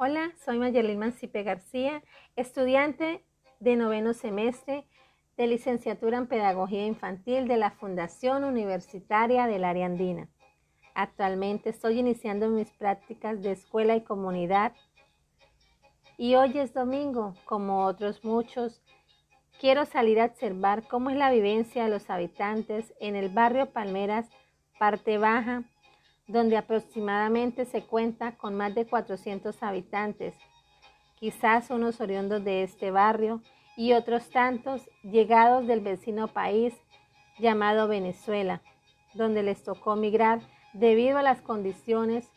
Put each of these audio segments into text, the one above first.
Hola, soy Mayerlin Mancipe García, estudiante de noveno semestre de licenciatura en Pedagogía Infantil de la Fundación Universitaria del Área Andina. Actualmente estoy iniciando mis prácticas de escuela y comunidad y hoy es domingo, como otros muchos. Quiero salir a observar cómo es la vivencia de los habitantes en el barrio Palmeras, parte baja, donde aproximadamente se cuenta con más de 400 habitantes, quizás unos oriundos de este barrio y otros tantos llegados del vecino país llamado Venezuela, donde les tocó migrar debido a las condiciones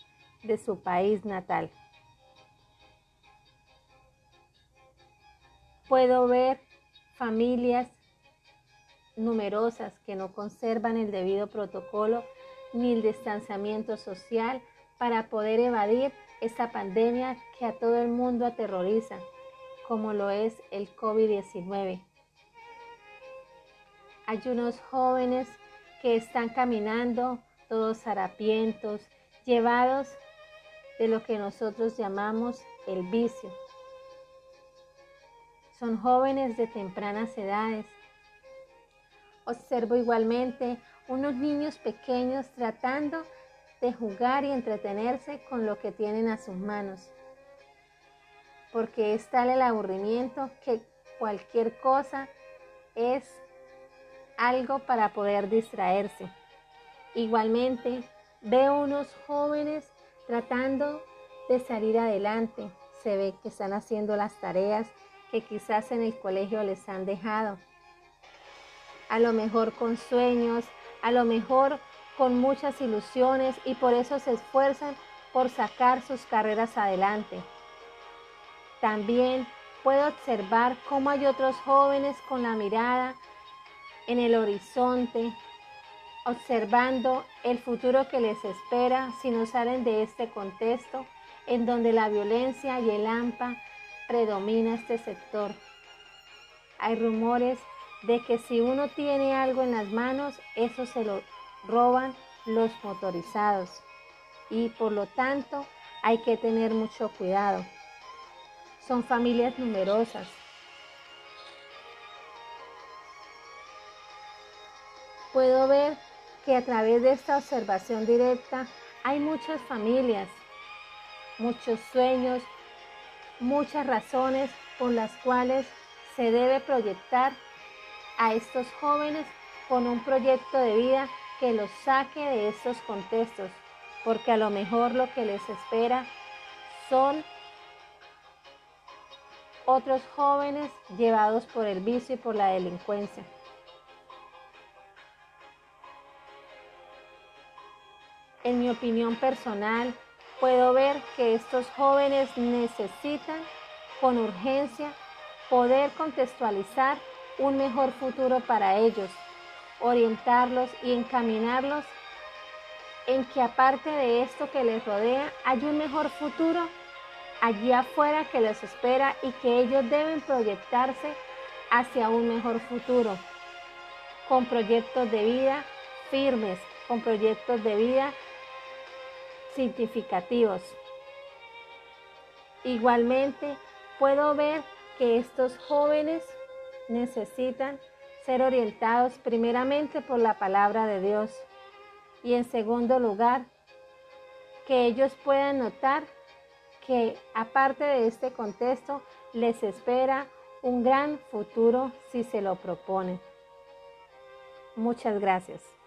de su país natal. Puedo ver familias numerosas que no conservan el debido protocolo ni el distanciamiento social para poder evadir esta pandemia que a todo el mundo aterroriza, como lo es el COVID-19. Hay unos jóvenes que están caminando todos harapientos, llevados de lo que nosotros llamamos el vicio. Son jóvenes de tempranas edades. Observo igualmente unos niños pequeños tratando de jugar y entretenerse con lo que tienen a sus manos. Porque es tal el aburrimiento que cualquier cosa es algo para poder distraerse. Igualmente, veo unos jóvenes tratando de salir adelante. Se ve que están haciendo las tareas que quizás en el colegio les han dejado. A lo mejor con sueños, a lo mejor con muchas ilusiones y por eso se esfuerzan por sacar sus carreras adelante. También puedo observar cómo hay otros jóvenes con la mirada en el horizonte, observando el futuro que les espera si no salen de este contexto en donde la violencia y el AMPA predomina este sector. Hay rumores de que si uno tiene algo en las manos, eso se lo roban los motorizados y por lo tanto hay que tener mucho cuidado. Son familias numerosas. Puedo ver que a través de esta observación directa hay muchas familias, muchos sueños, muchas razones por las cuales se debe proyectar a estos jóvenes con un proyecto de vida que los saque de estos contextos, porque a lo mejor lo que les espera son otros jóvenes llevados por el vicio y por la delincuencia. En mi opinión personal, puedo ver que estos jóvenes necesitan con urgencia poder contextualizar un mejor futuro para ellos, orientarlos y encaminarlos en que aparte de esto que les rodea, hay un mejor futuro allí afuera que les espera y que ellos deben proyectarse hacia un mejor futuro, con proyectos de vida firmes, con proyectos de vida significativos. Igualmente, puedo ver que estos jóvenes necesitan ser orientados primeramente por la palabra de Dios y en segundo lugar, que ellos puedan notar que aparte de este contexto les espera un gran futuro si se lo proponen. Muchas gracias.